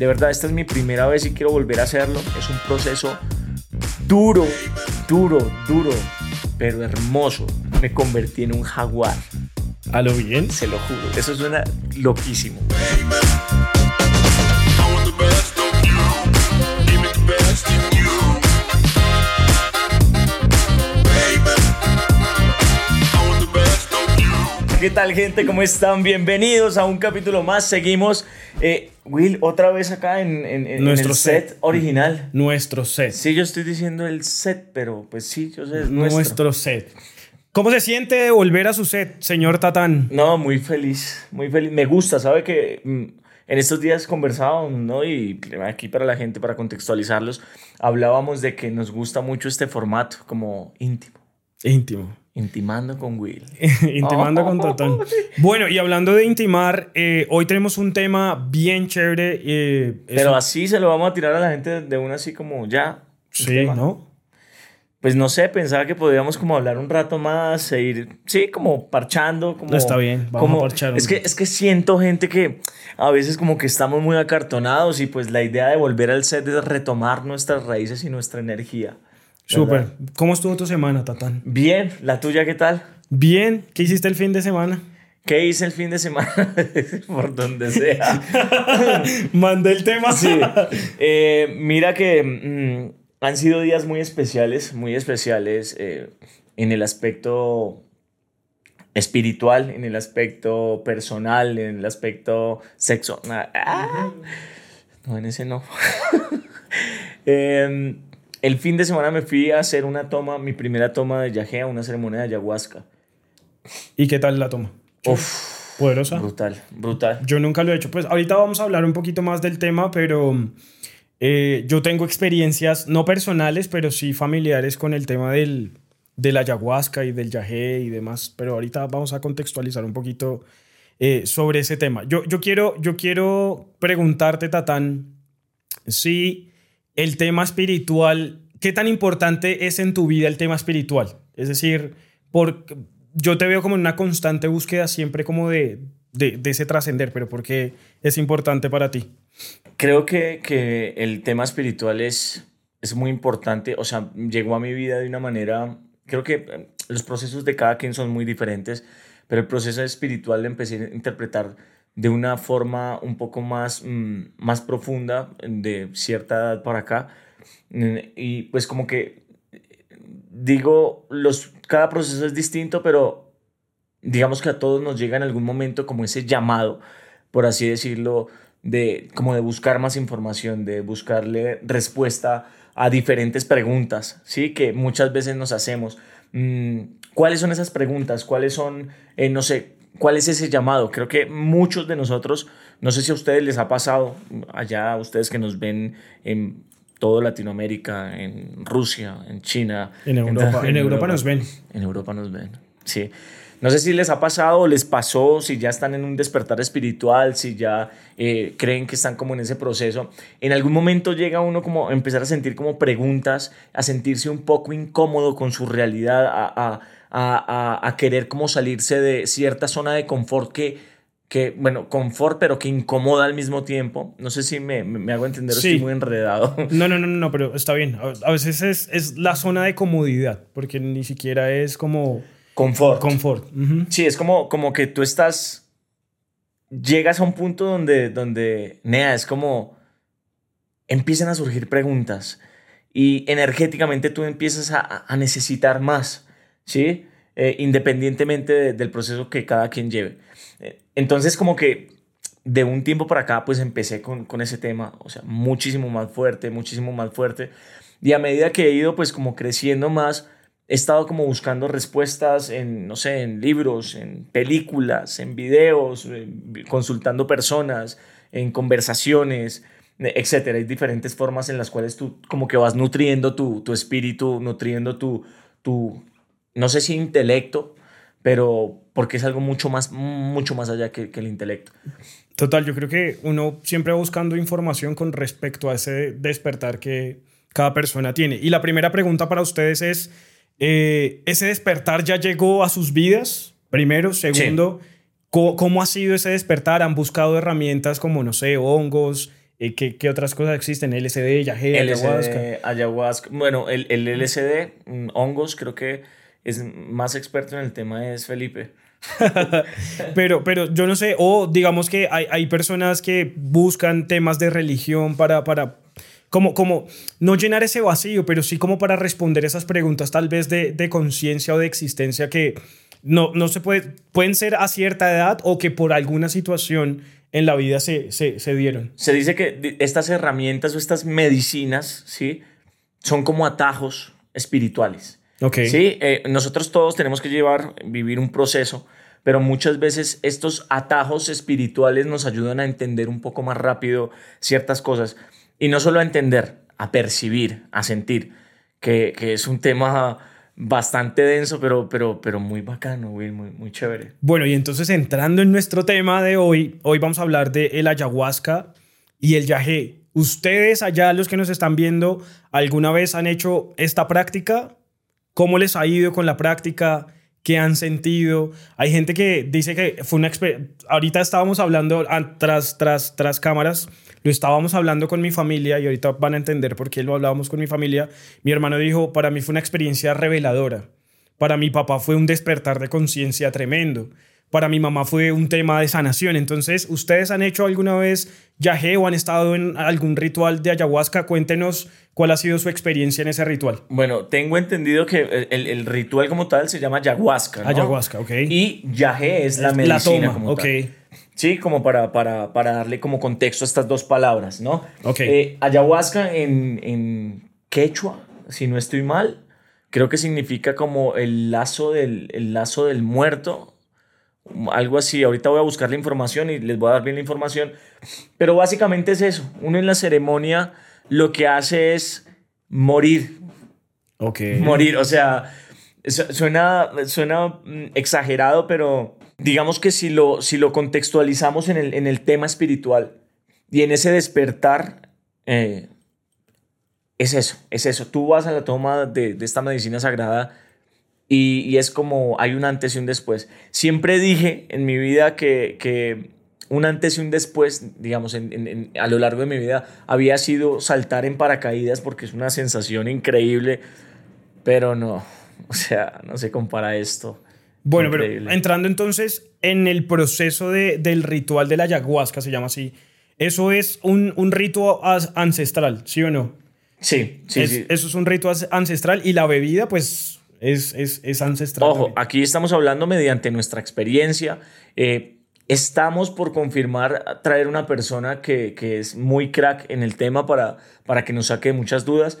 De verdad, esta es mi primera vez y quiero volver a hacerlo. Es un proceso duro, duro, duro, pero hermoso. Me convertí en un jaguar. ¿A lo bien? Se lo juro. Eso suena loquísimo. ¿Qué tal gente? ¿Cómo están? Bienvenidos a un capítulo más. Seguimos, eh, Will, otra vez acá en, en- el set, set. original. Nuestro set. Sí, yo estoy diciendo el set, pero pues sí, yo sé, es nuestro. Nuestro set. ¿Cómo se siente de volver a su set, señor Tatán? No, muy feliz, muy feliz. Me gusta, ¿sabe que mm, en estos días conversábamos, ¿no? Y aquí para la gente, para contextualizarlos, hablábamos de que nos gusta mucho este formato, como íntimo. Íntimo. Intimando con Will. Intimando con Tatán. Bueno, y hablando de intimar, eh, hoy tenemos un tema bien chévere. eh, Pero un- así se lo vamos a tirar a la gente de una así como ya. Sí. ¿no? Pues no sé, pensaba que podíamos como hablar un rato más e ir, sí, como parchando. Como, No, está bien, vamos como- a parchar un Es que, es que siento gente que a veces como que estamos muy acartonados y pues la idea de volver al set es retomar nuestras raíces y nuestra energía. Súper. ¿Cómo estuvo tu semana, Tatán? Bien, ¿la tuya qué tal? Bien. ¿Qué hiciste el fin de semana? ¿Qué hice el fin de semana? Por donde sea. Mandé el tema. Sí. Eh, mira que mm, han sido días muy especiales, muy especiales eh, en el aspecto espiritual, en el aspecto personal, en el aspecto sexo. Ah, no, en ese no. Eh, el fin de semana me fui a hacer una toma, mi primera toma de yagea, una ceremonia de ayahuasca. ¿Y qué tal la toma? Uf, Poderosa. brutal, brutal. Yo nunca lo he hecho. Pues ahorita vamos a hablar un poquito más del tema, pero eh, yo tengo experiencias no personales, pero sí familiares con el tema del, de la ayahuasca y del yagé y demás. Pero ahorita vamos a contextualizar un poquito eh, sobre ese tema. Yo, yo, quiero, yo quiero preguntarte, Tatán, si el tema espiritual, ¿qué tan importante es en tu vida el tema espiritual? Es decir, por, yo te veo como en una constante búsqueda siempre como de, de, de ese trascender, pero ¿por qué es importante para ti? Creo que, que el tema espiritual es, es muy importante, o sea, llegó a mi vida de una manera, creo que eh, los procesos de cada quien son muy diferentes, pero el proceso espiritual lo empecé a interpretar de una forma un poco más, mm, más profunda de cierta edad para acá. Mm, Y pues como que digo, los, cada proceso es distinto, pero digamos que a todos nos llega en algún momento como ese llamado, por así decirlo, de como de buscar más información, de buscarle respuesta a diferentes preguntas, ¿sí? Que muchas veces nos hacemos. Mm, ¿Cuáles son esas preguntas? ¿Cuáles son, eh, no sé, cuál es ese llamado? Creo que muchos de nosotros, no sé si a ustedes les ha pasado, allá ustedes que nos ven en toda Latinoamérica, en Rusia, en China. En Europa, en Europa nos ven. En Europa nos ven, sí. No sé si les ha pasado les pasó, si ya están en un despertar espiritual, si ya eh, creen que están como en ese proceso. En algún momento llega uno como a empezar a sentir como preguntas, a sentirse un poco incómodo con su realidad, a, a, a, a, a querer como salirse de cierta zona de confort que, que, bueno, confort, pero que incomoda al mismo tiempo. No sé si me, me, hago entender, Sí. estoy muy enredado. No, no, no, no, pero está bien. A veces es, es la zona de comodidad, porque ni siquiera es como Confort. confort. Sí, es como, como que tú estás. Llegas a un punto donde, donde, Nea, es como. Empiezan a surgir preguntas y energéticamente tú empiezas a, a necesitar más, ¿sí? Eh, independientemente de- del proceso que cada quien lleve. Eh, entonces, como que de un tiempo para acá, pues empecé con, con ese tema, o sea, muchísimo más fuerte, muchísimo más fuerte. Y a medida que he ido, pues, como creciendo más, he estado como buscando respuestas en, no sé, en libros, en películas, en videos, consultando personas, en conversaciones, etcétera. Hay diferentes formas en las cuales tú como que vas nutriendo tu, tu espíritu, nutriendo tu, tu, no sé si intelecto, pero porque es algo mucho más, mucho más allá que, que el intelecto. Total, yo creo que uno siempre va buscando información con respecto a ese despertar que cada persona tiene. Y la primera pregunta para ustedes es, eh, ¿ese despertar ya llegó a sus vidas? Primero, segundo, ¿cómo, cómo ha sido ese despertar? ¿Han buscado herramientas como, no sé, hongos, Eh, ¿qué, ¿qué, otras cosas existen? LSD, yagé, ayahuasca. ayahuasca. Bueno, el, el LSD, mm, hongos, creo que es más experto en el tema es Felipe. pero, pero yo no sé, o digamos que hay, hay personas que buscan temas de religión para, para como, como no llenar ese vacío, pero sí como para responder esas preguntas tal vez de, de conciencia o de existencia que no, no se puede, pueden ser a cierta edad o que por alguna situación en la vida se, se, se dieron. Se dice que estas herramientas o estas medicinas, ¿sí? Son como atajos espirituales. Ok. Sí, eh, nosotros todos tenemos que llevar, vivir un proceso, pero muchas veces estos atajos espirituales nos ayudan a entender un poco más rápido ciertas cosas. Y no solo a entender, a percibir, a sentir, que, que es un tema bastante denso, pero, pero, pero muy bacano, muy, muy chévere. Bueno, y entonces entrando en nuestro tema de hoy, hoy vamos a hablar de el ayahuasca y el yagé. ¿Ustedes allá, los que nos están viendo, alguna vez han hecho esta práctica? ¿Cómo les ha ido con la práctica? ¿Qué han sentido? Hay gente que dice que fue una experiencia... Ahorita estábamos hablando tras, tras, tras cámaras lo estábamos hablando con mi familia y ahorita van a entender por qué lo hablábamos con mi familia. Mi hermano dijo, para mí fue una experiencia reveladora. Para mi papá fue un despertar de conciencia tremendo. Para mi mamá fue un tema de sanación. Entonces, ¿ustedes han hecho alguna vez yagé o han estado en algún ritual de ayahuasca? Cuéntenos cuál ha sido su experiencia en ese ritual. Bueno, tengo entendido que el, ritual como tal se llama ayahuasca. Ayahuasca, ok. Y yagé es la medicina. La toma, ok. Sí, como para, para, para, darle como contexto a estas dos palabras, ¿no? Ok. Eh, ayahuasca en, en, quechua, si no estoy mal, creo que significa como el lazo del, el lazo del muerto, algo así. Ahorita voy a buscar la información y les voy a dar bien la información. Pero básicamente es eso. Uno en la ceremonia lo que hace es morir. Ok. Morir, o sea, suena, suena mm, exagerado, pero digamos que si lo, si lo contextualizamos en el, en el tema espiritual y en ese despertar, eh, es eso, es eso. Tú vas a la toma de, de esta medicina sagrada y, y, es como hay un antes y un después. Siempre dije en mi vida que, que un antes y un después, digamos, en, en, a lo largo de mi vida, había sido saltar en paracaídas porque es una sensación increíble, pero no, o sea, no se compara esto. Bueno, pero entrando entonces en el proceso de, del ritual de la ayahuasca, se llama así, eso es un, un rito ancestral, ¿sí o no? Sí, sí, sí. Eso es un rito ancestral y la bebida, pues, es, es, es ancestral. Ojo, aquí estamos hablando mediante nuestra experiencia. Eh, estamos por confirmar traer una persona que, que, es muy crack en el tema para, para que nos saque muchas dudas.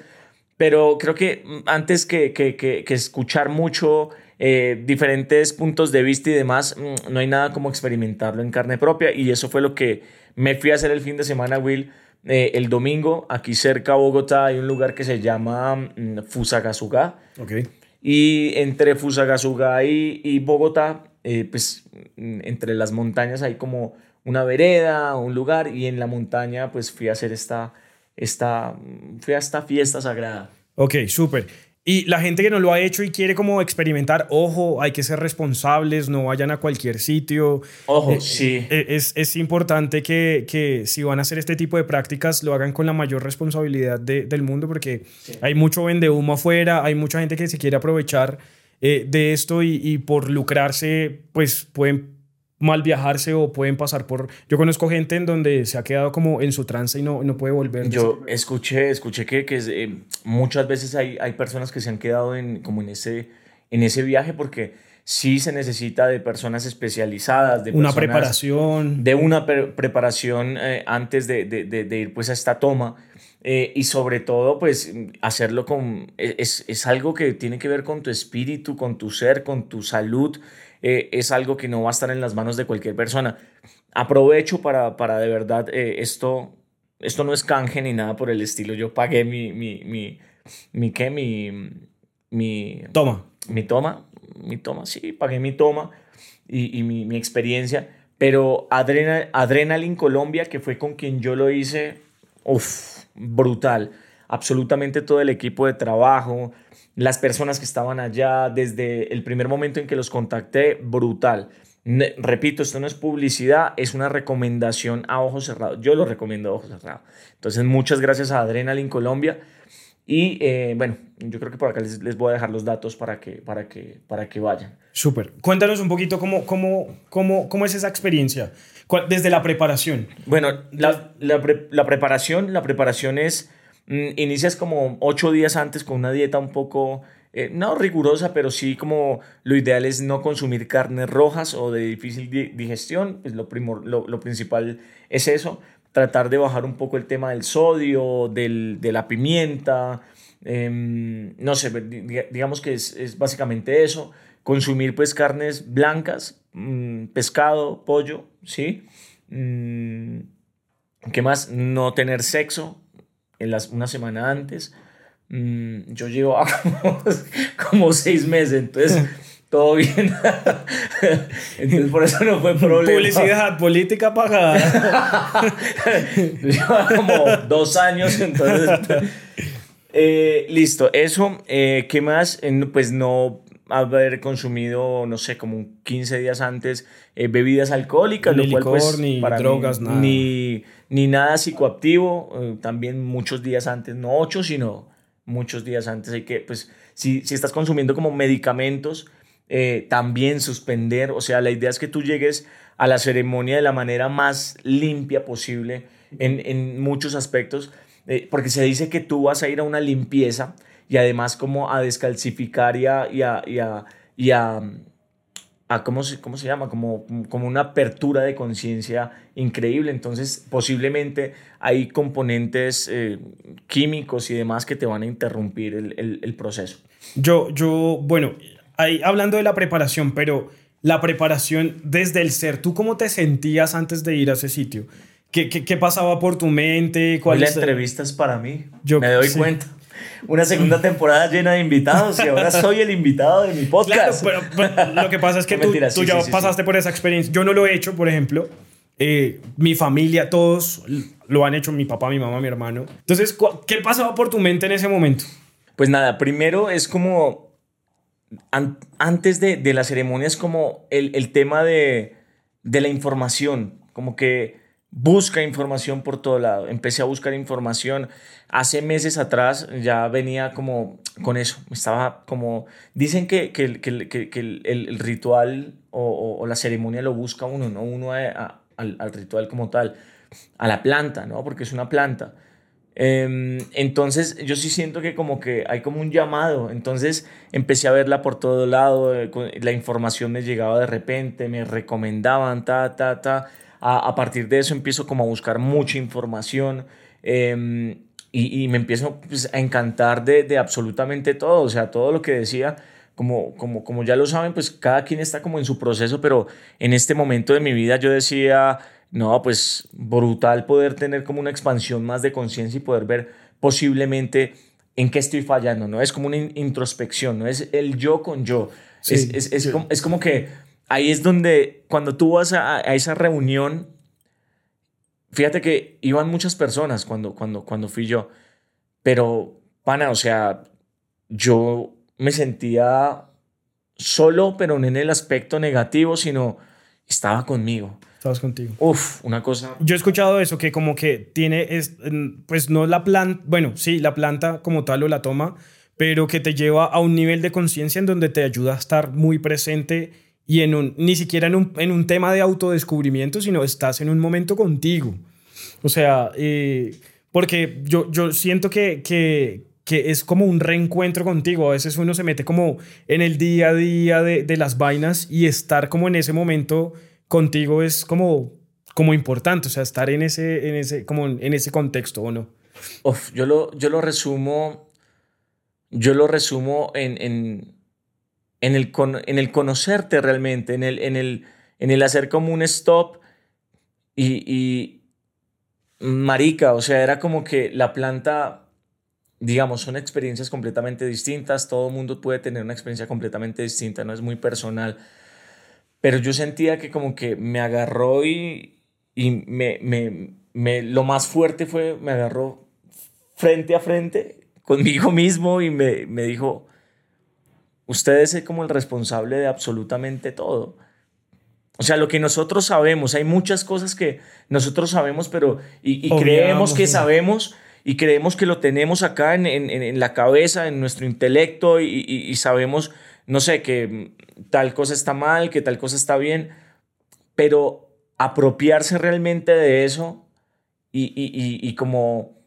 Pero creo que antes que, que, que escuchar mucho eh, diferentes puntos de vista y demás, mm, no hay nada como experimentarlo en carne propia y eso fue lo que me fui a hacer el fin de semana, Will. Eh, el domingo, aquí cerca a Bogotá, hay un lugar que se llama mm, Fusagasugá. Okay. Y entre Fusagasugá y, Bogotá, eh, pues mm, entre las montañas hay como una vereda, un lugar, y en la montaña pues fui a hacer esta, esta, fui a esta fiesta sagrada. Ok, súper. Y la gente que no lo ha hecho y quiere como experimentar, ojo, hay que ser responsables, no vayan a cualquier sitio. Ojo, eh, sí. Eh, es, es, importante que, que, si van a hacer este tipo de prácticas, lo hagan con la mayor responsabilidad de, del mundo, porque hay mucho vende humo afuera, hay mucha gente que se quiere aprovechar eh, de esto y, y por lucrarse, pues pueden mal viajarse o pueden pasar por... Yo conozco gente en donde se ha quedado como en su trance y no, no puede volver. Yo escuché, escuché que, que eh, muchas veces hay, hay personas que se han quedado en, como en ese, en ese viaje porque sí se necesita de personas especializadas, de una preparación. De una preparación eh, antes de, de, de, ir pues a esta toma. Eh, y sobre todo, pues hacerlo con... E, es, es algo que tiene que ver con tu espíritu, con tu ser, con tu salud. Eh, es algo que no va a estar en las manos de cualquier persona. Aprovecho para, para de verdad, eh, esto, esto no es canje ni nada por el estilo. Yo pagué mi, mi, mi, mi ¿qué? Mi, mi... Toma. Mi toma, mi toma, sí, pagué mi toma y, y mi, mi, experiencia. Pero Adrenal, Adrenaline Colombia, que fue con quien yo lo hice, uff, brutal. Absolutamente todo el equipo de trabajo, las personas que estaban allá, desde el primer momento en que los contacté, brutal. repito, esto no es publicidad, es una recomendación a ojos cerrados. Yo lo recomiendo a ojos cerrados. Entonces, muchas gracias a Adrenaline Colombia. Y eh, bueno, yo creo que por acá les, les, voy a dejar los datos para que, para que, para que vayan. Súper. Cuéntanos un poquito cómo, cómo, cómo, cómo es esa experiencia desde la preparación. Bueno, la, la, la preparación, la preparación es, inicias como ocho días antes con una dieta un poco eh, no rigurosa, pero sí como lo ideal es no consumir carnes rojas o de difícil digestión, pues lo, lo, principal es eso, tratar de bajar un poco el tema del sodio, del, de la pimienta, em, no sé, digamos que es, básicamente eso, consumir pues carnes blancas, mm, pescado, pollo, ¿sí? Mm, ¿Qué más? No tener sexo en las, una semana antes. Mm, yo llevo como, seis meses, entonces todo bien. entonces por eso no fue problema. Publicidad, política pagada. Lleva como dos años, entonces. Eh, listo, eso. Eh, ¿Qué más? Pues no haber consumido, no sé, como 15 días antes eh, bebidas alcohólicas, ni lo cual pues, ni drogas, nada. Ni, ni nada psicoactivo, también muchos días antes, no ocho, sino muchos días antes. Hay que, pues, si, si estás consumiendo como medicamentos, eh, también suspender. O sea, la idea es que tú llegues a la ceremonia de la manera más limpia posible en, en muchos aspectos, eh, porque se dice que tú vas a ir a una limpieza y además como a descalcificar y a, y a, y a, y a a ¿cómo se, cómo se llama? Como, como una apertura de conciencia increíble. Entonces, posiblemente hay componentes eh, químicos y demás que te van a interrumpir el, el, proceso. Yo, yo, bueno, ahí hablando de la preparación, pero la preparación desde el ser, ¿tú cómo te sentías antes de ir a ese sitio? ¿Qué, qué, qué pasaba por tu mente? ¿Cuál la entrevista es para mí. Yo, Me doy cuenta una segunda temporada llena de invitados y ahora soy el invitado de mi podcast. Claro, pero, lo que pasa es que tú, tú ya pasaste por esa experiencia. Yo no lo he hecho, por ejemplo. Eh, mi familia, todos lo han hecho, mi papá, mi mamá, mi hermano. Entonces, ¿qué pasaba por tu mente en ese momento? Pues nada, primero es como, antes de, de, la ceremonia es como el, el tema de, de la información, como que busca información por todo lado. Empecé a buscar información. Hace meses atrás ya venía como con eso. Estaba como... Dicen que, que, el, ritual o, la ceremonia lo busca uno, no uno al, ritual como tal, a la planta, ¿no? Porque es una planta. Em, entonces yo sí siento que como que hay como un llamado. Entonces empecé a verla por todo lado. Eh, la información me llegaba de repente, me recomendaban, ta, ta, ta a, partir de eso empiezo como a buscar mucha información em, y, me empiezo pues, a encantar de, de, absolutamente todo, o sea, todo lo que decía. Como, como, como ya lo saben, pues cada quien está como en su proceso, pero en este momento de mi vida yo decía, no, pues brutal poder tener como una expansión más de conciencia y poder ver posiblemente en qué estoy fallando, ¿no? Es como una introspección, ¿no? Es el yo con yo. es, es, es, como, es, como, que ahí es donde cuando tú vas a, esa reunión, fíjate que iban muchas personas cuando, cuando, cuando fui yo, pero, pana, o sea, yo me sentía solo, pero no en el aspecto negativo, sino estaba conmigo. Estabas contigo. Uf, una cosa. Yo he escuchado eso, que como que tiene, es, pues no la planta, bueno, sí, la planta como tal o la toma, pero que te lleva a un nivel de conciencia en donde te ayuda a estar muy presente y en un, ni siquiera en un, en un tema de autodescubrimiento, sino estás en un momento contigo. O sea, eh, porque yo, yo siento que, que, que, es como un reencuentro contigo. A veces uno se mete como en el día a día de, de las vainas y estar como en ese momento contigo es como, como importante. O sea, estar en ese, en ese, como en ese contexto, ¿o no? Uf, yo, lo, yo lo resumo, yo lo resumo en, en en el, en el conocerte realmente, en el, en, el, en el hacer como un stop y, y, marica, o sea, era como que la planta, digamos, son experiencias completamente distintas, todo mundo puede tener una experiencia completamente distinta, no es muy personal, pero yo sentía que como que me agarró y, y me, me, me, lo más fuerte fue, me agarró frente a frente conmigo mismo y me, me dijo, Usted es como el responsable de absolutamente todo. O sea, lo que nosotros sabemos, hay muchas cosas que nosotros sabemos, pero y, creemos que sabemos y creemos que lo tenemos acá en, en, la cabeza, en nuestro intelecto y, y, sabemos, no sé, que tal cosa está mal, que tal cosa está bien, pero apropiarse realmente de eso y, como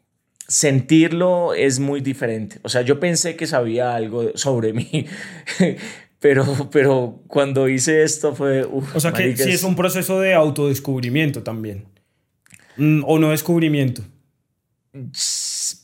sentirlo es muy diferente. O sea, yo pensé que sabía algo sobre mí, pero, pero cuando hice esto fue... o sea, que sí es un proceso de autodescubrimiento también. Mm, o no descubrimiento.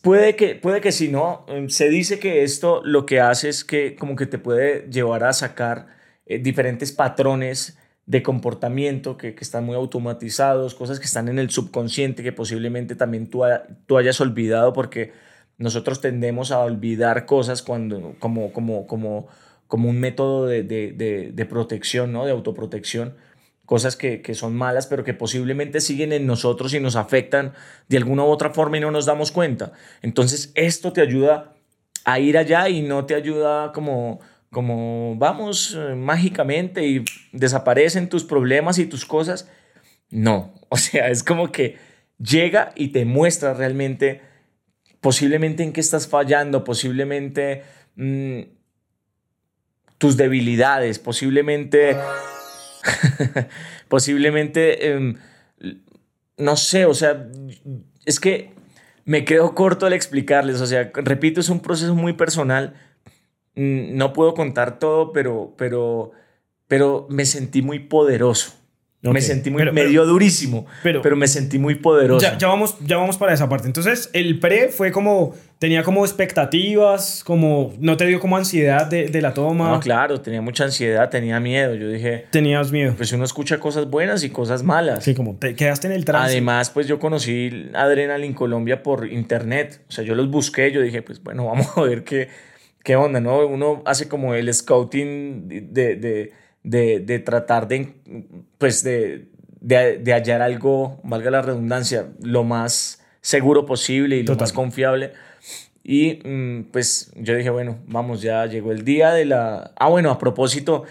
Puede que, puede que sí, ¿no? Se dice que esto lo que hace es que como que te puede llevar a sacar eh, diferentes patrones de comportamiento que, que, están muy automatizados, cosas que están en el subconsciente que posiblemente también tú, tú hayas olvidado porque nosotros tendemos a olvidar cosas cuando, como, como, como, como un método de, de, de, protección, ¿no? de autoprotección, cosas que, que, son malas pero que posiblemente siguen en nosotros y nos afectan de alguna u otra forma y no nos damos cuenta. Entonces esto te ayuda a ir allá y no te ayuda como como vamos eh, mágicamente y desaparecen tus problemas y tus cosas. No, o sea, es como que llega y te muestra realmente posiblemente en qué estás fallando, posiblemente mm, tus debilidades, posiblemente, posiblemente, em, no sé, o sea, es que me quedo corto al explicarles, o sea, repito, es un proceso muy personal no puedo contar todo, pero, pero, pero me sentí muy poderoso. Me sentí muy, me dio durísimo, pero, pero me sentí muy poderoso. Ya, vamos, ya vamos para esa parte. Entonces, el pre fue como, tenía como expectativas, como, no te dio como ansiedad de, de la toma. No, claro, tenía mucha ansiedad, tenía miedo. Yo dije... Tenías miedo. Pues uno escucha cosas buenas y cosas malas. Sí, como te quedaste en el trance. Además, pues yo conocí Adrenalin Colombia por internet. O sea, yo los busqué, yo dije, pues bueno, vamos a ver qué qué onda, ¿no? Uno hace como el scouting de, de, de, de tratar de, pues de, de, hallar algo, valga la redundancia, lo más seguro posible y lo más confiable. Y mm, pues yo dije, bueno, vamos, ya llegó el día de la... Ah, bueno, a propósito,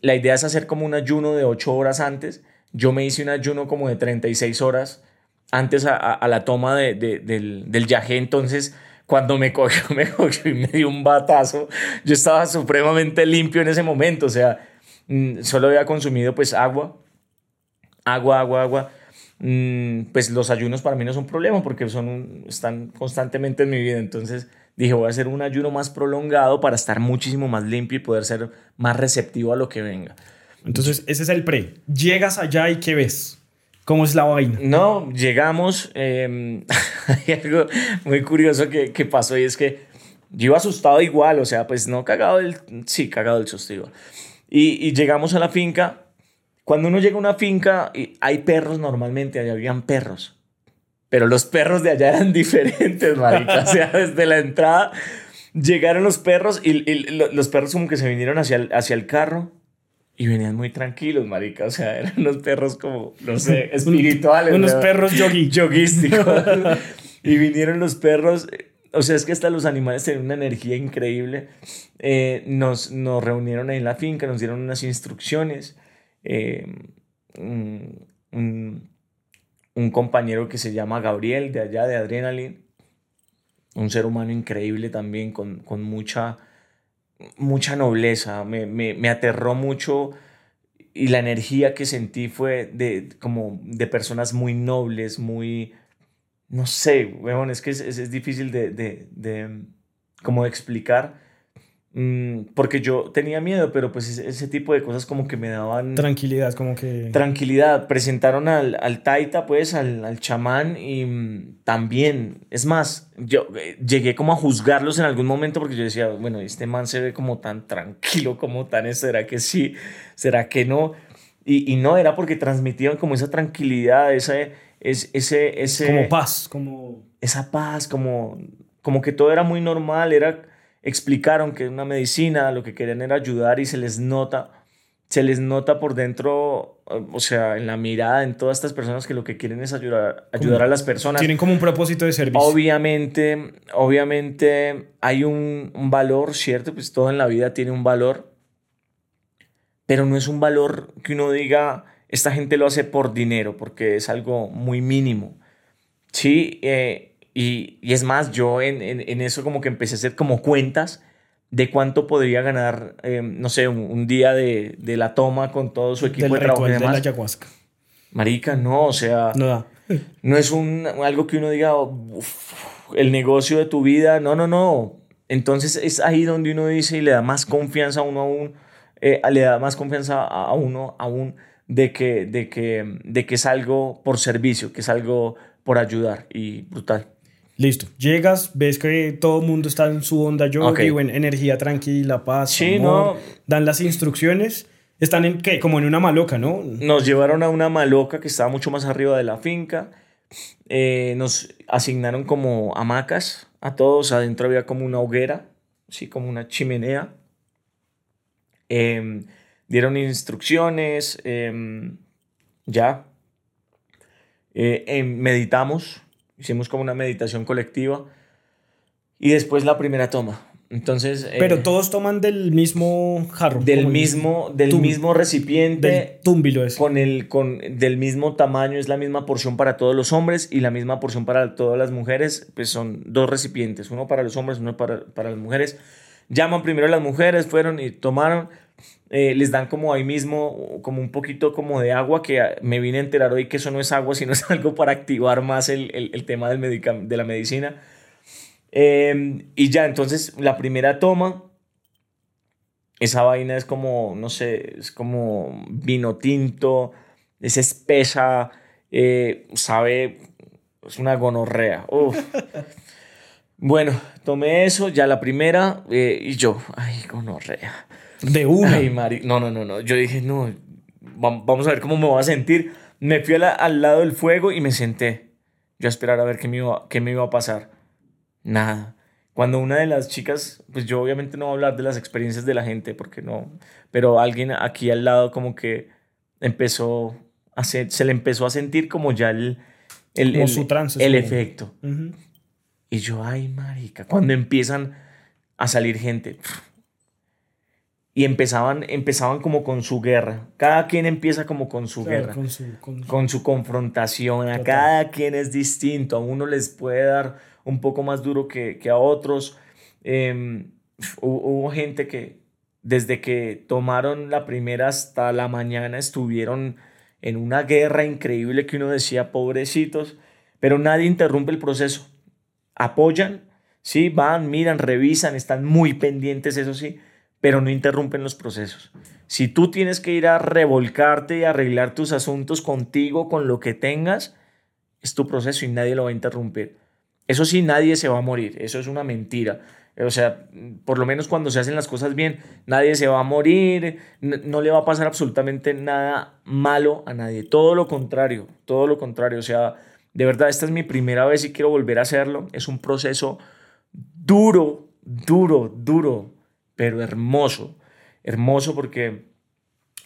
la idea es hacer como un ayuno de 8 horas antes. Yo me hice un ayuno como de 36 horas antes a, a, la toma de, de, del, del yagé, entonces cuando me cogió, me cogió y me dio un batazo, yo estaba supremamente limpio en ese momento, o sea, mm, solo había consumido pues agua, agua, agua, agua. Mm, pues los ayunos para mí no son problema porque son están constantemente en mi vida, entonces dije voy a hacer un ayuno más prolongado para estar muchísimo más limpio y poder ser más receptivo a lo que venga. Entonces ese es el pre. Llegas allá y ¿qué ves? ¿Cómo es la vaina? No, llegamos. Em, hay algo muy curioso que, que, pasó y es que yo iba asustado igual, o sea, pues no cagado del. Sí, cagado del susto Y, y llegamos a la finca. Cuando uno llega a una finca, hay perros normalmente, allá habían perros. Pero los perros de allá eran diferentes, marica. o sea, desde la entrada llegaron los perros y, y los perros como que se vinieron hacia hacia el carro y venían muy tranquilos, marica. O sea, eran unos perros como, no sé, espirituales. unos perros yogi. yoguísticos. y vinieron los perros. O sea, es que hasta los animales tenían una energía increíble. Eh, nos, nos reunieron ahí en la finca, nos dieron unas instrucciones. Eh, un, un, compañero que se llama Gabriel, de allá, de Adrenaline. Un ser humano increíble también, con, con mucha mucha nobleza, me, me, me, aterró mucho y la energía que sentí fue de, como de personas muy nobles, muy, no sé, es que es, es, difícil de, de, de, como explicar, Mm, porque yo tenía miedo, pero pues ese, tipo de cosas como que me daban... Tranquilidad, como que... Tranquilidad. Presentaron al, al taita, pues, al, al chamán y mm, también, es más, yo eh, llegué como a juzgarlos en algún momento porque yo decía, bueno, este man se ve como tan tranquilo, como tan... ¿Será que sí? ¿Será que no? Y, y no, era porque transmitían como esa tranquilidad, ese... ese, ese como paz, como... Esa paz, como, como que todo era muy normal, era explicaron que una medicina, lo que querían era ayudar y se les nota, se les nota por dentro, o sea, en la mirada, en todas estas personas que lo que quieren es ayudar, ayudar a las personas. Tienen como un propósito de servicio. Obviamente, obviamente hay un, un valor, ¿cierto? Pues todo en la vida tiene un valor, pero no es un valor que uno diga, esta gente lo hace por dinero, porque es algo muy mínimo. Sí, eh, y, y, es más, yo en, en, eso como que empecé a hacer como cuentas de cuánto podría ganar, eh, no sé, un, día de, de, la toma con todo su equipo de trabajo. De la ayahuasca. Marica, no, o sea, no, no es un, algo que uno diga, el negocio de tu vida, no, no, no. Entonces es ahí donde uno dice y le da más confianza a uno aún, eh, le da más confianza a uno aún de que, de, que, de que es algo por servicio, que es algo por ayudar y brutal. Listo. Llegas, ves que todo el mundo está en su onda yo vivo en energía tranquila, paz, sí, no. dan las instrucciones. Están en ¿qué? como en una maloca, ¿no? Nos llevaron a una maloca que estaba mucho más arriba de la finca. Eh, nos asignaron como hamacas a todos. Adentro había como una hoguera, así como una chimenea. Eh, dieron instrucciones, em, ya. Eh, em, meditamos, hicimos como una meditación colectiva y después la primera toma. Entonces, eh, pero todos toman del mismo jarro. Del mismo, del mismo recipiente. Del túmbilo ese. Con el, con, del mismo tamaño, es la misma porción para todos los hombres y la misma porción para todas las mujeres. Pues son dos recipientes, uno para los hombres, uno para, para las mujeres. Llaman primero a las mujeres, fueron y tomaron. Eh, les dan como ahí mismo, como un poquito como de agua, que me vine a enterar hoy que eso no es agua, sino es algo para activar más el, el, tema del de la medicina. Em, y ya, entonces la primera toma, esa vaina es como, no sé, es como vino tinto, es espesa, eh, sabe, es una gonorrea. bueno, tomé eso, ya la primera, eh, y yo, ay, gonorrea. De una. Ay, Mari. No, no, no, no. Yo dije, no, vamos a ver cómo me voy a sentir. Me fui al lado del fuego y me senté. Yo a esperar a ver qué me, iba, qué me iba a pasar. Nada. Cuando una de las chicas, pues yo obviamente no voy a hablar de las experiencias de la gente, porque no, pero alguien aquí al lado como que empezó a se, se le empezó a sentir como ya el, el, el, su trance, el efecto. Y yo, ay, marica, cuando empiezan a salir gente, y empezaban, empezaban como con su guerra. Cada quien empieza como con su guerra, con su, con, su, confrontación. A cada quien es distinto. A uno les puede dar un poco más duro que, que a otros. Em, hubo, gente que desde que tomaron la primera hasta la mañana estuvieron en una guerra increíble que uno decía, pobrecitos, pero nadie interrumpe el proceso. Apoyan, sí, van, miran, revisan, están muy pendientes, eso sí, pero no interrumpen los procesos. Si tú tienes que ir a revolcarte y arreglar tus asuntos contigo, con lo que tengas, es tu proceso y nadie lo va a interrumpir. Eso sí, nadie se va a morir, eso es una mentira. O sea, por lo menos cuando se hacen las cosas bien, nadie se va a morir, no, le va a pasar absolutamente nada malo a nadie. Todo lo contrario, todo lo contrario. O sea, de verdad, esta es mi primera vez y quiero volver a hacerlo. Es un proceso duro, duro, duro pero hermoso, hermoso porque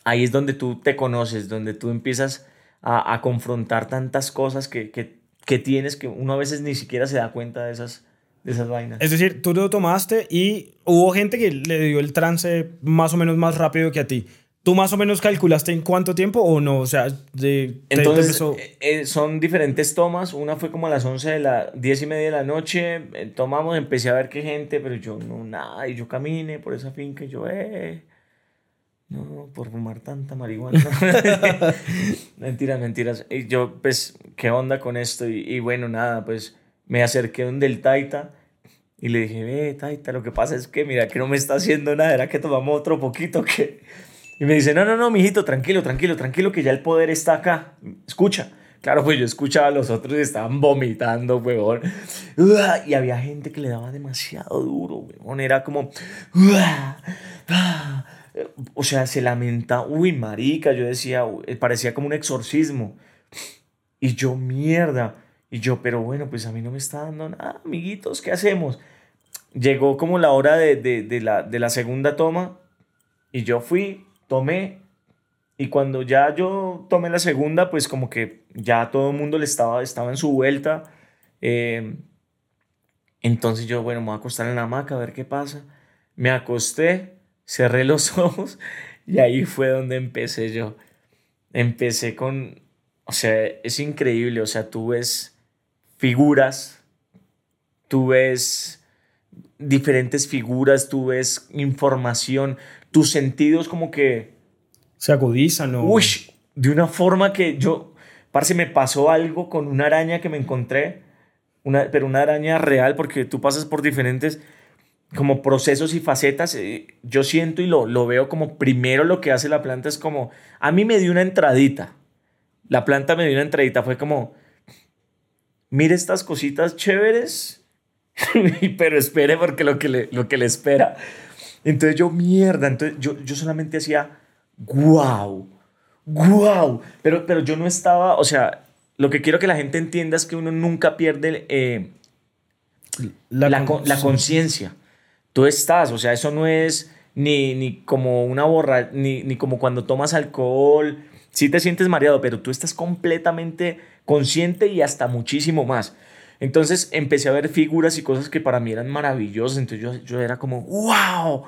ahí es donde tú te conoces, donde tú empiezas a, confrontar tantas cosas que, que, tienes que uno a veces ni siquiera se da cuenta de esas, de esas vainas. Es decir, tú lo tomaste y hubo gente que le dio el trance más o menos más rápido que a ti. ¿Tú más o menos calculaste en cuánto tiempo o no? O sea, de... Entonces, eh, eh, son diferentes tomas. Una fue como a las 11 de la 10 y media de la noche. Eh, tomamos, empecé a ver qué gente, pero yo no, nada. Y yo caminé por esa finca y yo, eh... No, por fumar tanta marihuana. mentiras, mentiras. Y yo, pues, ¿qué onda con esto? Y, y, bueno, nada, pues me acerqué donde el Taita y le dije, ve, Taita, lo que pasa es que, mira, que no me está haciendo nada, era que tomamos otro poquito que y me dice, no, no, no, mijito, tranquilo, tranquilo, tranquilo, que ya el poder está acá. Escucha. Claro, pues yo escuchaba a los otros y estaban vomitando, weón. Y había gente que le daba demasiado duro, weón. Era como... O sea, se lamenta. Uy, marica, yo decía, parecía como un exorcismo. Y yo, mierda. Y yo, pero bueno, pues a mí no me está dando nada, amiguitos, ¿qué hacemos? Llegó como la hora de, de, de, la, de la segunda toma y yo fui, tomé y cuando ya yo tomé la segunda, pues como que ya todo el mundo le estaba, estaba en su vuelta. Em, entonces yo, bueno, me voy a acostar en la hamaca a ver qué pasa. Me acosté, cerré los ojos y ahí fue donde empecé yo. empecé con, o sea, es increíble, o sea, tú ves figuras, tú ves diferentes figuras, tú ves información, tus sentidos como que... Se agudizan, ¿no? Uy, de una forma que yo, parece me pasó algo con una araña que me encontré, una, pero una araña real porque tú pasas por diferentes como procesos y facetas, eh, yo siento y lo, lo veo como primero lo que hace la planta es como, a mí me dio una entradita, la planta me dio una entradita, fue como, mire estas cositas chéveres, pero espere porque lo que le, lo que le espera. Entonces yo, mierda, entonces yo, yo solamente hacía, wow, wow, pero, pero yo no estaba, o sea, lo que quiero que la gente entienda es que uno nunca pierde eh, la, la conciencia. Tú estás, o sea, eso no es ni, ni como una borra, ni, ni como cuando tomas alcohol, sí te sientes mareado, pero tú estás completamente consciente y hasta muchísimo más. Entonces empecé a ver figuras y cosas que para mí eran maravillosas, entonces yo, yo era como, wow,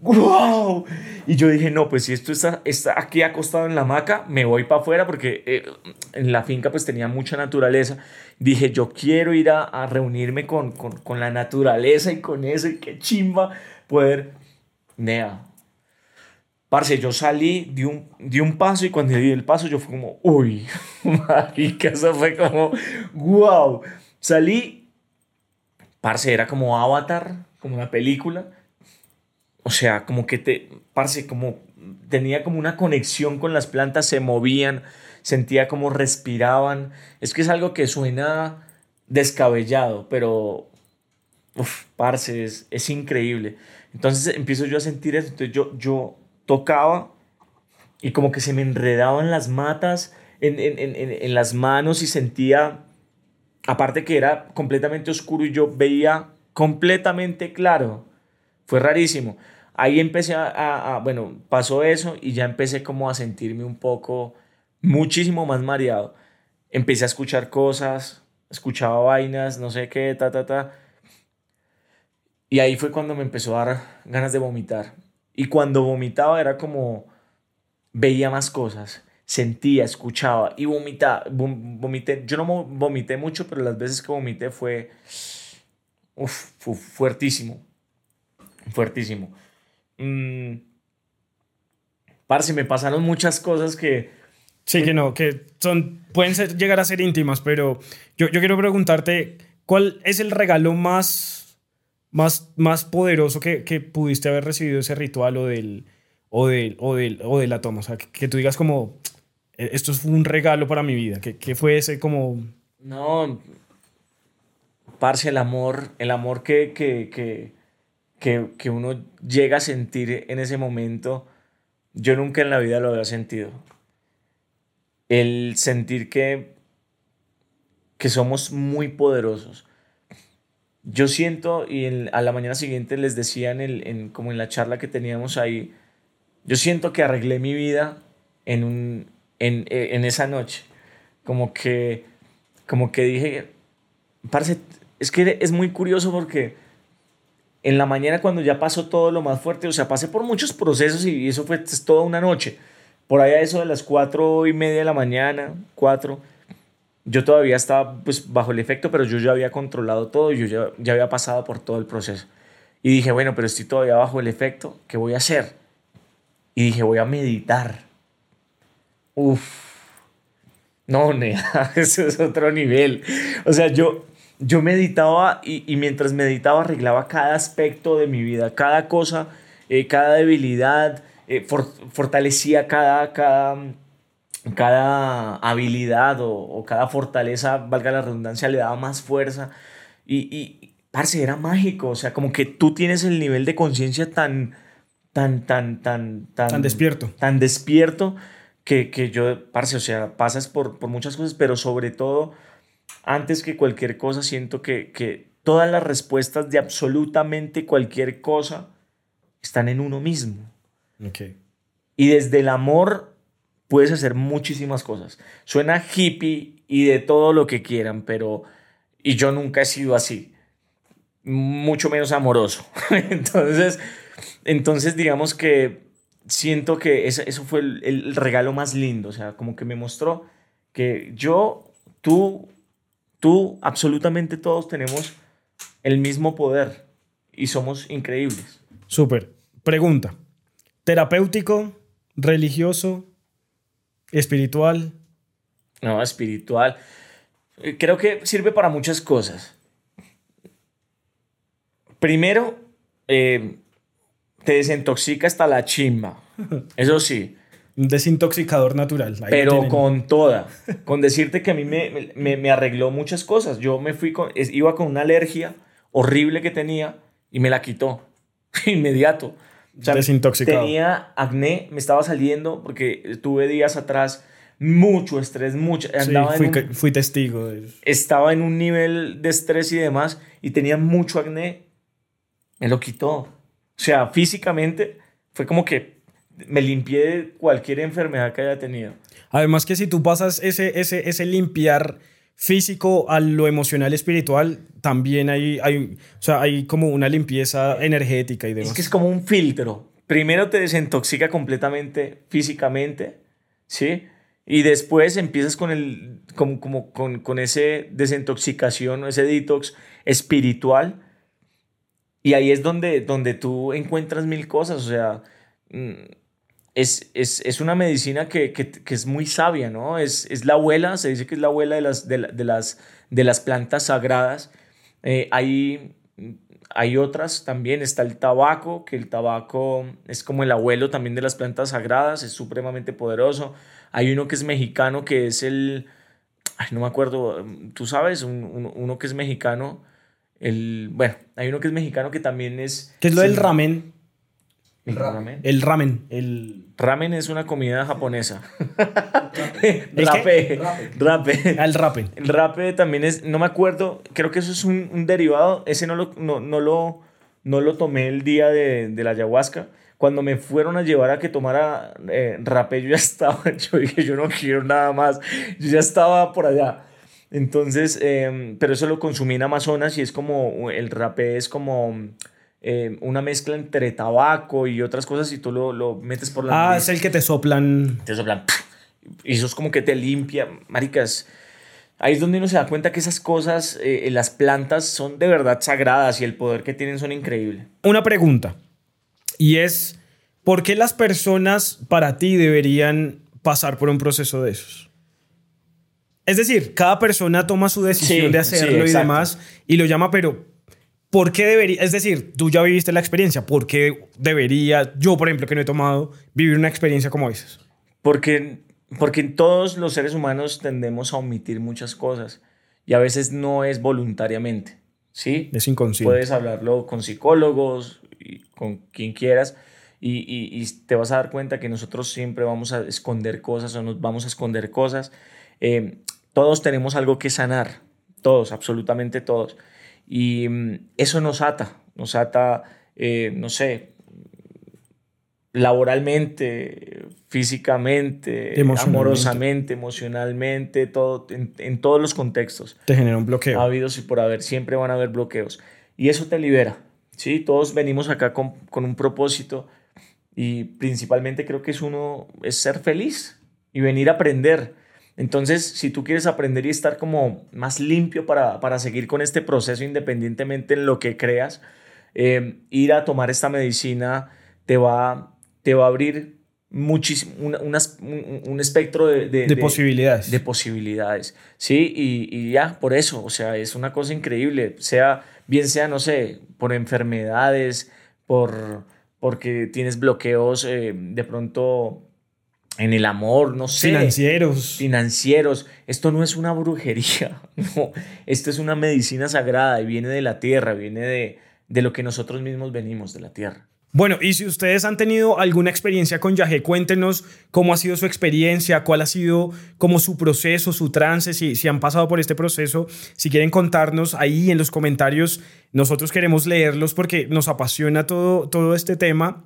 ¡Wow! Y yo dije, no, pues si esto está, está aquí acostado en la hamaca, me voy para afuera porque eh, en la finca pues tenía mucha naturaleza. Dije, yo quiero ir a, reunirme con, con, con, la naturaleza y con eso, y qué chimba poder... Nea. Parce, yo salí, di un, di un paso y cuando di el paso yo fui como, uy, marica, eso fue como, wow. Salí, parce, era como Avatar, como una película o sea, como que te, parce, como tenía como una conexión con las plantas, se movían, sentía como respiraban. Es que es algo que suena descabellado, pero, uf, parce, es, es increíble. Entonces empiezo yo a sentir eso, entonces yo, yo tocaba y como que se me enredaban las matas en, en, en, en las manos y sentía, aparte que era completamente oscuro y yo veía completamente claro. Fue rarísimo ahí empecé a, bueno, pasó eso y ya empecé como a sentirme un poco, muchísimo más mareado. Empecé a escuchar cosas, escuchaba vainas, no sé qué, ta, ta, ta. Y ahí fue cuando me empezó a dar ganas de vomitar. Y cuando vomitaba era como, veía más cosas, sentía, escuchaba y vomitaba, vomité. Yo no vomité mucho, pero las veces que vomité fue, uf, fuertísimo, fuertísimo. Mmm, parce, me pasaron muchas cosas que... Sí, que no, que son, pueden llegar a ser íntimas, pero yo, yo quiero preguntarte, ¿cuál es el regalo más, más, más poderoso que, que pudiste haber recibido ese ritual o del, o del, o del, o de la toma? O sea, que, tú digas como, esto fue un regalo para mi vida, que, que fue ese como... No, parce, el amor, el amor que, que, que que, que uno llega a sentir en ese momento, yo nunca en la vida lo había sentido. El sentir que, que somos muy poderosos. Yo siento, y a la mañana siguiente les decía en el, en, como en la charla que teníamos ahí, yo siento que arreglé mi vida en, un, en, en esa noche. Como que, como que dije, parece, es que es muy curioso porque en la mañana cuando ya pasó todo lo más fuerte, o sea, pasé por muchos procesos y eso fue toda una noche. Por allá eso de las cuatro y media de la mañana, cuatro, yo todavía estaba pues bajo el efecto, pero yo ya había controlado todo, yo ya, ya había pasado por todo el proceso. Y dije, bueno, pero estoy todavía bajo el efecto, ¿qué voy a hacer? Y dije, voy a meditar. Uf. No, nea, eso es otro nivel. O sea, yo, yo meditaba y, mientras meditaba arreglaba cada aspecto de mi vida, cada cosa, eh, cada debilidad, eh, fortalecía cada, cada, cada habilidad o, cada fortaleza, valga la redundancia, le daba más fuerza. Y, y, parce, era mágico, o sea, como que tú tienes el nivel de conciencia tan, tan, tan, tan, tan... Tan despierto. Tan despierto que, que yo, parce, o sea, pasas por, por muchas cosas, pero sobre todo antes que cualquier cosa, siento que, que todas las respuestas de absolutamente cualquier cosa están en uno mismo. Okay. Y desde el amor puedes hacer muchísimas cosas. Suena hippie y de todo lo que quieran, pero... Y yo nunca he sido así. Mucho menos amoroso. entonces, entonces, digamos que siento que eso, eso fue el, el regalo más lindo, o sea, como que me mostró que yo, tú, tú, absolutamente todos tenemos el mismo poder y somos increíbles. Súper. Pregunta. ¿Terapéutico, religioso, espiritual? No, espiritual. Eh, Creo que sirve para muchas cosas. Primero, eh, te desintoxica hasta la chimba. Eso sí. Un desintoxicador natural. Ahí pero con toda. Con decirte que a mí me, me, me arregló muchas cosas. Yo me fui con, iba con una alergia horrible que tenía y me la quitó. Inmediato. O sea, Desintoxicado. Tenía acné, me estaba saliendo porque tuve días atrás mucho estrés, mucho. Sí, andaba en fui, un- que- fui testigo de estaba en un nivel de estrés y demás y tenía mucho acné, me lo quitó. O sea, físicamente fue como que me limpié de cualquier enfermedad que haya tenido. Además que si tú pasas ese, ese, ese limpiar físico a lo emocional espiritual, también hay, hay, o sea, hay como una limpieza energética y demás. Es que es como un filtro. Primero te desintoxica completamente físicamente, ¿sí? Y después empiezas con, el, como, como con, con ese desintoxicación, ese detox espiritual. Y ahí es donde, donde tú encuentras mil cosas. O sea, mm, es, es, es una medicina que, que, que es muy sabia, ¿no? Es, es la abuela, se dice que es la abuela de las, de, la- de las, de las plantas sagradas. Eh, hay, hay otras también, está el tabaco, que el tabaco es como el abuelo también de las plantas sagradas, es supremamente poderoso. Hay uno que es mexicano, que es el, ay, no me acuerdo, tú sabes, un- un- uno que es mexicano, el, bueno, hay uno que es mexicano que también es... ¿Qué es lo sí, del ramen? ¿El ramen? El ramen. El, Ramen es una comida japonesa. Rape. Rape. el rapen. El rape también es, no me acuerdo, creo que eso es un, un derivado, ese no lo, no, no lo, no lo tomé el día de, de la ayahuasca. Cuando me fueron a llevar a que tomara eh, rape, yo ya estaba, yo dije, yo no quiero nada más, yo ya estaba por allá. Entonces, eh, pero eso lo consumí en Amazonas y es como, el rape es como eh, una mezcla entre tabaco y otras cosas y tú lo, lo metes por la Ah, nariz es el que te soplan. te soplan. Y eso es como que te limpia. Maricas, ahí es donde uno se da cuenta que esas cosas, eh, las plantas son de verdad sagradas y el poder que tienen son increíbles. Una pregunta. Y es, ¿por qué las personas para ti deberían pasar por un proceso de esos? Es decir, cada persona toma su decisión Sí, de sí, hacerlo y demás y lo llama, pero ¿por qué debería? Es decir, tú ya viviste la experiencia, ¿por qué debería, yo por ejemplo que no he tomado, vivir una experiencia como esa? Porque, porque todos los seres humanos tendemos a omitir muchas cosas y a veces no es voluntariamente. ¿Sí? Es inconsciente. Puedes hablarlo con psicólogos y con quien quieras y, y- y te vas a dar cuenta que nosotros siempre vamos a esconder cosas o nos vamos a esconder cosas. Eh, todos tenemos algo que sanar, todos, absolutamente todos. Y mm, eso nos ata, nos ata, eh, no sé, laboralmente, físicamente, Emocionalmente. amorosamente, emocionalmente, todo, en- en todos los contextos Te genera un bloqueo. habidos y por haber, siempre van a haber bloqueos. Y eso te libera, ¿sí? Todos venimos acá con, con un propósito y principalmente creo que es uno, es ser feliz y venir a aprender. Entonces, si tú quieres aprender y estar como más limpio para, para seguir con este proceso independientemente en lo que creas, eh, ir a tomar esta medicina te va, te va a abrir muchísimo, una- un, un espectro de, de- de, de- posibilidades. de posibilidades, ¿sí? Y, y ya, por eso, o sea, es una cosa increíble, sea, bien sea, no sé, por enfermedades, por, porque tienes bloqueos eh, de pronto en el amor, no sé. Financieros. Financieros. Esto no es una brujería, no. Esto es una medicina sagrada y viene de la tierra, viene de, de lo que nosotros mismos venimos, de la tierra. Bueno, y si ustedes han tenido alguna experiencia con Yahé, cuéntenos cómo ha sido su experiencia, cuál ha sido como su proceso, su trance, si, si han pasado por este proceso. Si quieren contarnos ahí en los comentarios, nosotros queremos leerlos porque nos apasiona todo, todo este tema.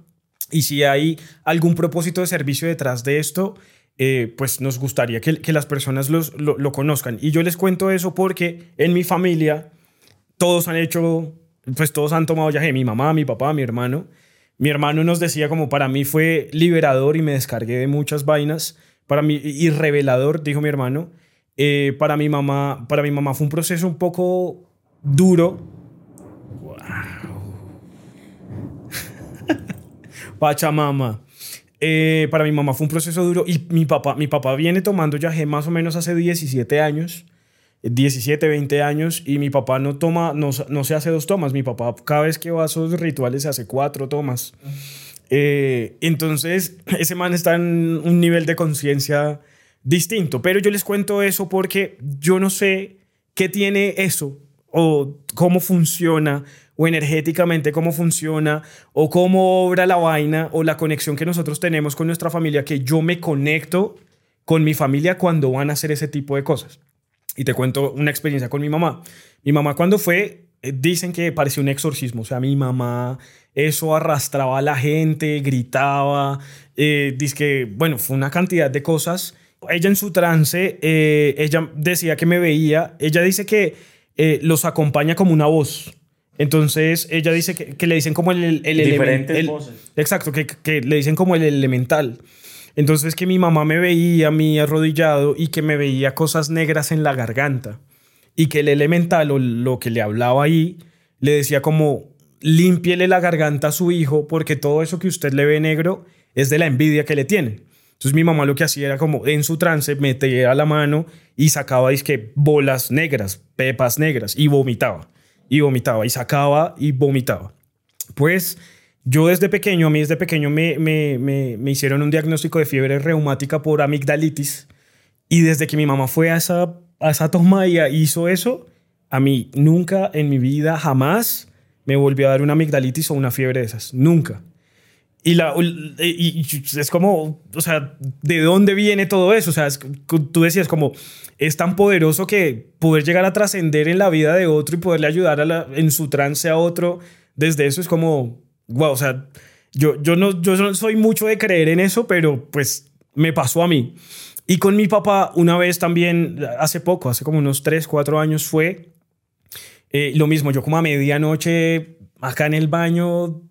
Y si hay algún propósito de servicio detrás de esto, eh, pues nos gustaría que, que las personas los- lo, conozcan. Y yo les cuento eso porque en mi familia todos han hecho, pues todos han tomado Yahé, mi mamá, mi papá, mi hermano. Mi hermano nos decía como para mí fue liberador y me descargué de muchas vainas. Para mí, y revelador, dijo mi hermano. Eh, para mi mamá, para mi mamá fue un proceso un poco duro. Pachamama. Eh, para mi mamá fue un proceso duro y mi papá, mi papá viene tomando yagé más o menos hace 17 años, 17, 20 años y mi papá no toma, no, no se hace dos tomas, mi papá cada vez que va a esos rituales se hace cuatro tomas. Eh, entonces, ese man está en un nivel de conciencia distinto, pero yo les cuento eso porque yo no sé qué tiene eso o cómo funciona o energéticamente cómo funciona o cómo obra la vaina o la conexión que nosotros tenemos con nuestra familia, que yo me conecto con mi familia cuando van a hacer ese tipo de cosas. Y te cuento una experiencia con mi mamá. Mi mamá cuando fue, eh, dicen que parecía un exorcismo, o sea, mi mamá eso arrastraba a la gente, gritaba, eh, dice que, bueno, fue una cantidad de cosas. Ella en su trance, eh, ella decía que me veía, ella dice que eh, los acompaña como una voz. Entonces ella dice que, le dicen como el, el, Diferentes voces. Exacto, que, que, le dicen como el elemental. Entonces que mi mamá me veía a mí arrodillado y que me veía cosas negras en la garganta. Y que el elemental o lo que le hablaba ahí le decía como límpiele la garganta a su hijo porque todo eso que usted le ve negro es de la envidia que le tienen. Entonces mi mamá lo que hacía era como en su trance metía la mano y sacaba que bolas negras, pepas negras y vomitaba y vomitaba y sacaba y vomitaba. Pues yo desde pequeño, a mí desde pequeño me, me, me, me hicieron un diagnóstico de fiebre reumática por amigdalitis y desde que mi mamá fue a esa, a esa toma y hizo eso, a mí nunca en mi vida jamás me volvió a dar una amigdalitis o una fiebre de esas. Nunca. Y, la, y, es como, o sea, ¿de dónde viene todo eso? O sea, tú decías como, es tan poderoso que poder llegar a trascender en la vida de otro y poderle ayudar a en su trance a otro, desde eso es como, wow, o sea, yo, yo, no, yo no soy mucho de creer en eso, pero pues me pasó a mí. Y con mi papá, una vez también, hace poco, hace como unos 3, 4 años fue, eh, lo mismo, yo como a medianoche, acá en el baño,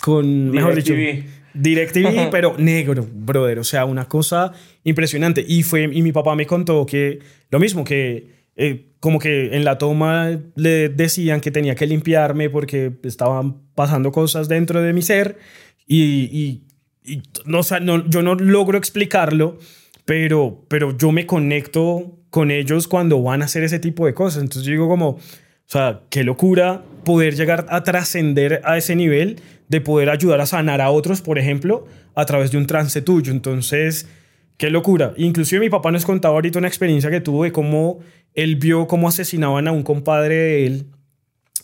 con, mejor dicho, DirecTV, pero negro, brother. O sea, una cosa impresionante. Y, fue, y mi papá me contó que lo mismo, que eh, como que en la toma le decían que tenía que limpiarme porque estaban pasando cosas dentro de mi ser. Y, y, no, no, yo no logro explicarlo, pero, pero yo me conecto con ellos cuando van a hacer ese tipo de cosas. Entonces yo digo como, o sea, qué locura poder llegar a trascender a ese nivel de poder ayudar a sanar a otros, por ejemplo, a través de un trance tuyo. Entonces, qué locura. Inclusive mi papá nos contaba ahorita una experiencia que tuvo de cómo él vio cómo asesinaban a un compadre de él,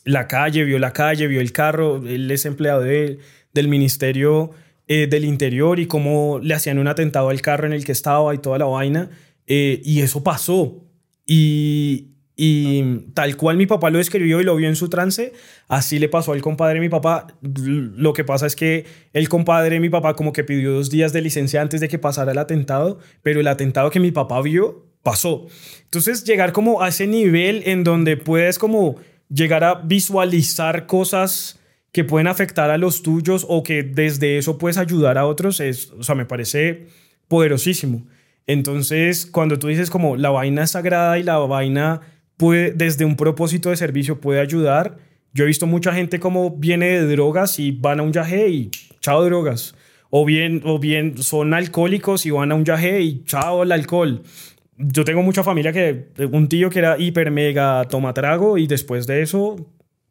la calle, vio la calle, vio el carro, él es empleado de, del Ministerio eh, del Interior y cómo le hacían un atentado al carro en el que estaba y toda la vaina. Eh, y eso pasó. Y, y tal cual mi papá lo escribió y lo vio en su trance, así le pasó al compadre de mi papá. Lo que pasa es que el compadre de mi papá como que pidió dos días de licencia antes de que pasara el atentado, pero el atentado que mi papá vio pasó. Entonces llegar como a ese nivel en donde puedes como llegar a visualizar cosas que pueden afectar a los tuyos o que desde eso puedes ayudar a otros, es, o sea, me parece poderosísimo. Entonces, cuando tú dices como la vaina sagrada y la vaina puede, desde un propósito de servicio puede ayudar. Yo he visto mucha gente como viene de drogas y van a un yaje y chao drogas. O bien, o bien son alcohólicos y van a un yaje y chao el alcohol. Yo tengo mucha familia que, un tío que era hiper mega toma trago y después de eso,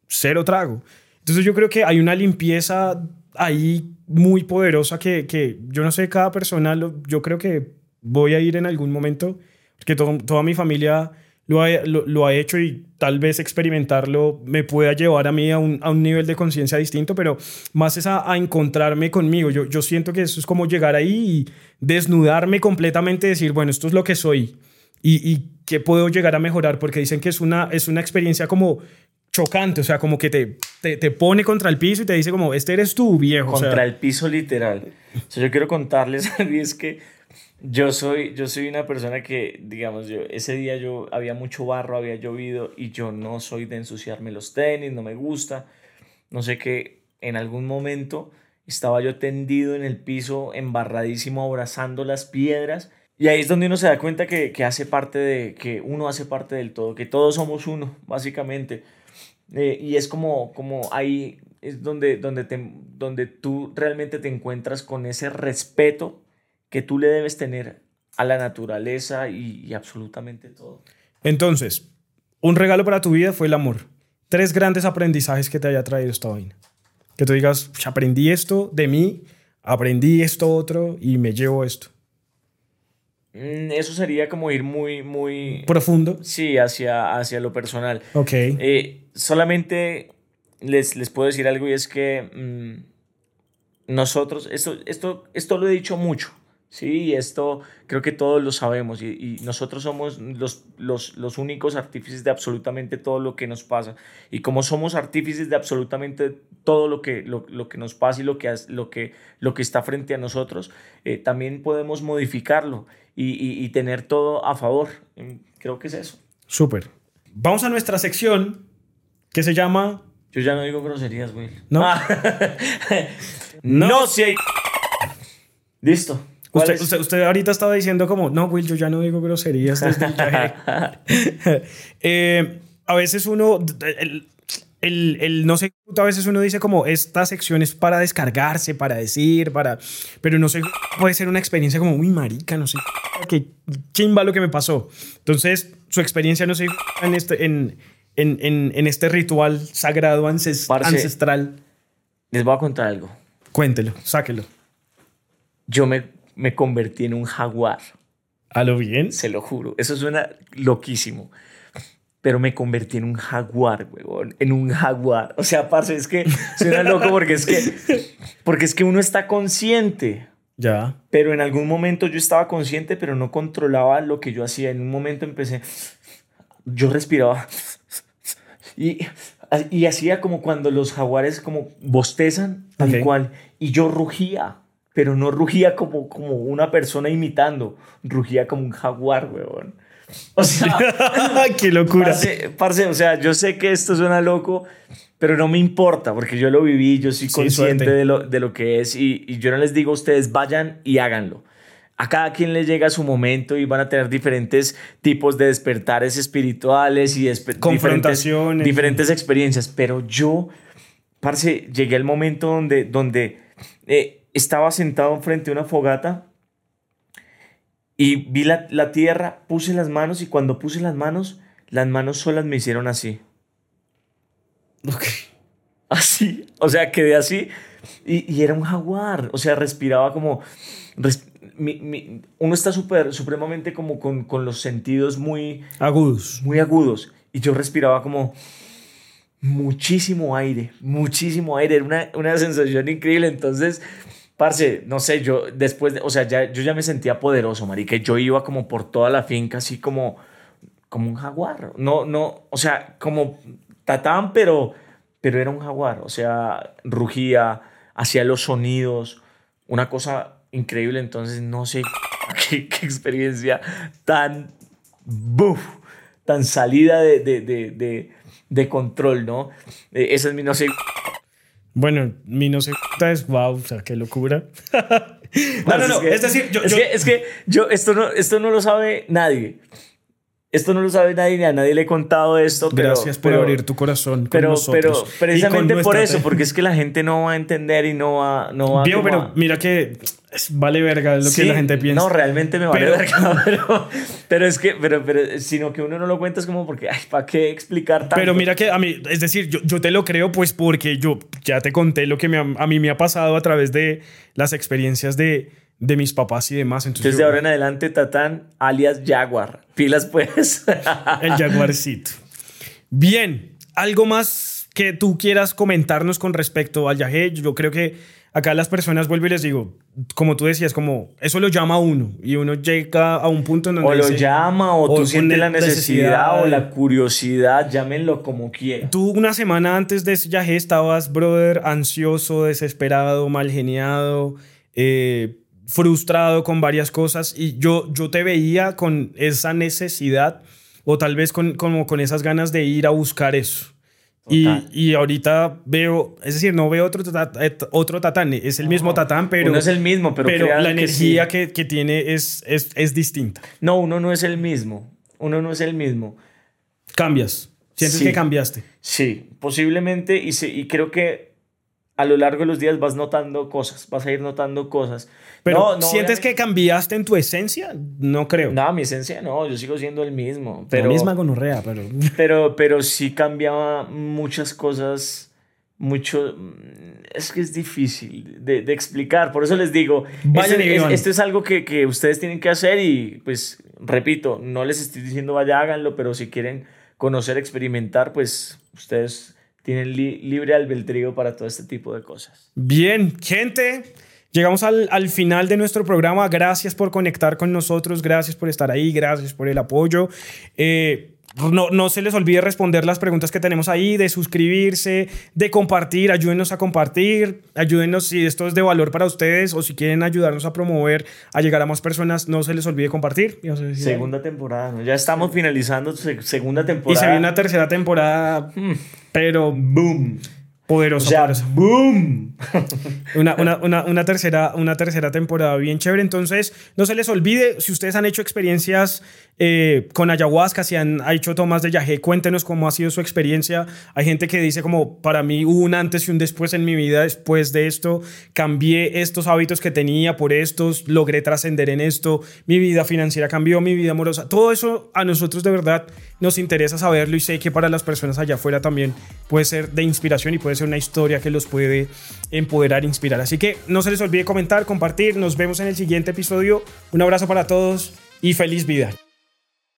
cero trago. Entonces yo creo que hay una limpieza ahí muy poderosa que, que yo no sé, cada persona, yo creo que voy a ir en algún momento, porque toda mi familia lo ha, lo, ha, hecho y tal vez experimentarlo me pueda llevar a mí a un, a un nivel de conciencia distinto, pero más es a, a, encontrarme conmigo. Yo, yo siento que eso es como llegar ahí y desnudarme completamente, decir, bueno, esto es lo que soy y, y qué puedo llegar a mejorar, porque dicen que es una, es una experiencia como chocante, o sea, como que te, te, te, pone contra el piso y te dice como, este eres tú, viejo. Contra el piso literal. O sea, yo quiero contarles mí es que yo soy, yo soy una persona que, digamos, yo, ese día yo había mucho barro, había llovido y yo no soy de ensuciarme los tenis, no me gusta. No sé qué, en algún momento estaba yo tendido en el piso, embarradísimo, abrazando las piedras. Y ahí es donde uno se da cuenta que, que hace parte de, que uno hace parte del todo, que todos somos uno, básicamente. Eh, y es como, como ahí es donde, donde, te, donde tú realmente te encuentras con ese respeto que tú le debes tener a la naturaleza y, y absolutamente todo. Entonces, un regalo para tu vida fue el amor. Tres grandes aprendizajes que te haya traído esta vaina. Que tú digas, aprendí esto de mí, aprendí esto otro y me llevo esto. Mm, Eso sería como ir muy, muy... Profundo. Sí, hacia, hacia lo personal. Ok. Eh, solamente les, les puedo decir algo y es que mm, nosotros, esto, esto, esto lo he dicho mucho, ¿sí? Y esto creo que todos lo sabemos y, y nosotros somos los, los, los únicos artífices de absolutamente todo lo que nos pasa. Y como somos artífices de absolutamente todo lo que, lo, lo que nos pasa y lo que, lo que, lo que está frente a nosotros, eh, también podemos modificarlo y, y- y tener todo a favor. Mm, Creo que es eso. Súper. Vamos a nuestra sección que se llama... Yo ya no digo groserías, güey. ¿No? Ah. no, si hay... Listo. ¿Cuál Usted, usted, usted ahorita estaba diciendo como, no, Will, yo ya no digo groserías desde el viaje". Eh, a veces uno, el, el, el no sé, a veces uno dice como, esta sección es para descargarse, para decir, para... Pero no sé, puede ser una experiencia como, uy, marica, no sé, qué chimba lo que me pasó. Entonces, su experiencia, no sé, en este, en, en, en, en este ritual sagrado Parce. ancestral. Les voy a contar algo. Cuéntelo, sáquelo. Yo me, me convertí en un jaguar, ¿A lo bien? se lo juro. Eso suena loquísimo. Pero me convertí en un jaguar, huevón. En un jaguar. O sea, parce, es que suena loco porque es que, porque es que uno está consciente. Ya. Pero en algún momento yo estaba consciente, pero no controlaba lo que yo hacía. En un momento empecé, yo respiraba y, y hacía como cuando los jaguares como bostezan, tal cual. Y yo rugía, pero no rugía como, como una persona imitando, rugía como un jaguar, weón. O sea, ¡Qué locura! parce, parce, o sea, yo sé que esto suena loco, pero no me importa, porque yo lo viví, yo soy consciente de lo, de lo que es y, y yo no les digo a ustedes, vayan y háganlo. A cada quien le llega su momento y van a tener diferentes tipos de despertares espirituales y despe- Confrontaciones. Diferentes, diferentes experiencias, pero yo, parce, llegué al momento donde, donde eh, estaba sentado frente a una fogata y vi la, la tierra, puse las manos y cuando puse las manos, las manos solas me hicieron así. Ok. Así. O sea, quedé así y, y era un jaguar. O sea, respiraba como... res- mi- mi- uno está súper, supremamente como con, con los sentidos muy, Agudos. muy agudos y yo respiraba como muchísimo aire, muchísimo aire, era una, una sensación increíble, entonces, parce, no sé, yo después, de, o sea, ya, yo ya me sentía poderoso, marica, yo iba como por toda la finca, así como, como un jaguar, no, no, o sea, como tatán, pero, pero era un jaguar, o sea, rugía, hacía los sonidos, una cosa increíble, entonces, no sé qué, experiencia tan, buf, tan salida de, de, de, de, de control, ¿no? Eh, esa es mi, no sé, Bueno, mi no sé es wow, o sea, qué locura. no, no, no. Es decir, yo. es, yo- que, es que yo, esto no, esto no lo sabe nadie. Esto no lo sabe nadie, ni a nadie le he contado esto. Pero, gracias por pero- abrir tu corazón. Con Pero, pero nosotros precisamente con por eso, porque es que la gente no va a entender y no va, no va como pero a- mira que vale verga lo Sí, que la gente piensa. No, realmente me vale Pero- verga, pero, pero es que, pero, pero, sino que uno no lo cuenta es como porque, ay, ¿para qué explicar tanto? Pero mira que a mí, es decir, yo, yo te lo creo pues porque yo ya te conté lo que me a mí me ha pasado a través de las experiencias de, de mis papás y demás. Entonces, Entonces de yo- ahora en adelante, Tatán, alias Jaguar. Pilas pues. el jaguarcito. Bien, algo más que tú quieras comentarnos con respecto al viaje. Yo creo que acá las personas vuelvo y les digo, como tú decías, como eso lo llama a uno y uno llega a un punto en donde o lo llama, o, o tú sientes la necesidad, o necesidad. la curiosidad, llámenlo como quieran. Tú una semana antes de ese viaje estabas, brother, ansioso, desesperado, mal geniado, eh, frustrado con varias cosas y yo, yo te veía con esa necesidad o tal vez con, como con esas ganas de ir a buscar eso. Y, y, ahorita veo, es decir, no veo otro, otro tatán, es el mismo tatán, pero... Uno es el mismo, pero, pero la energía que, que, tiene es, es, es, distinta. No, uno no es el mismo, uno no es el mismo. Cambias, sientes que cambiaste. Sí, posiblemente, y, y creo que a lo largo de los días vas notando cosas, vas a ir notando cosas. Pero ¿sientes que cambiaste en tu esencia? No creo. No, mi esencia no, yo sigo siendo el mismo. Pero, la misma gonorrea, pero... pero... Pero sí cambiaba muchas cosas, mucho... Es que es difícil de, de explicar, por eso les digo, esto es, algo que, que ustedes tienen que hacer y pues, repito, no les estoy diciendo vaya, háganlo, pero si quieren conocer, experimentar, pues ustedes tienen libre albedrío para todo este tipo de cosas. Bien, gente. Llegamos al, al, final de nuestro programa. Gracias por conectar con nosotros, gracias por estar ahí, gracias por el apoyo. Eh, no, no, se les olvide responder las preguntas que tenemos ahí, de suscribirse, de compartir, ayúdenos a compartir, ayúdenos si esto es de valor para ustedes o si quieren ayudarnos a promover, a llegar a más personas, no se les olvide compartir. segunda temporada, ya estamos finalizando segunda temporada. Y se viene una tercera temporada, hmm. pero boom. Poderosa, ¡Boom! una, una, una, una, tercera, una tercera temporada bien chévere. Entonces, no se les olvide, si ustedes han hecho experiencias eh, con ayahuasca, si han hecho tomas de yagé, cuéntenos cómo ha sido su experiencia. Hay gente que dice como, para mí hubo un antes y un después en mi vida después de esto, cambié estos hábitos que tenía por estos, logré trascender en esto, mi vida financiera cambió, mi vida amorosa. Todo eso a nosotros de verdad nos interesa saberlo y sé que para las personas allá afuera también puede ser de inspiración y puede ser una historia que los puede empoderar, inspirar. Así que no se les olvide comentar, compartir. Nos vemos en el siguiente episodio. Un abrazo para todos y feliz vida.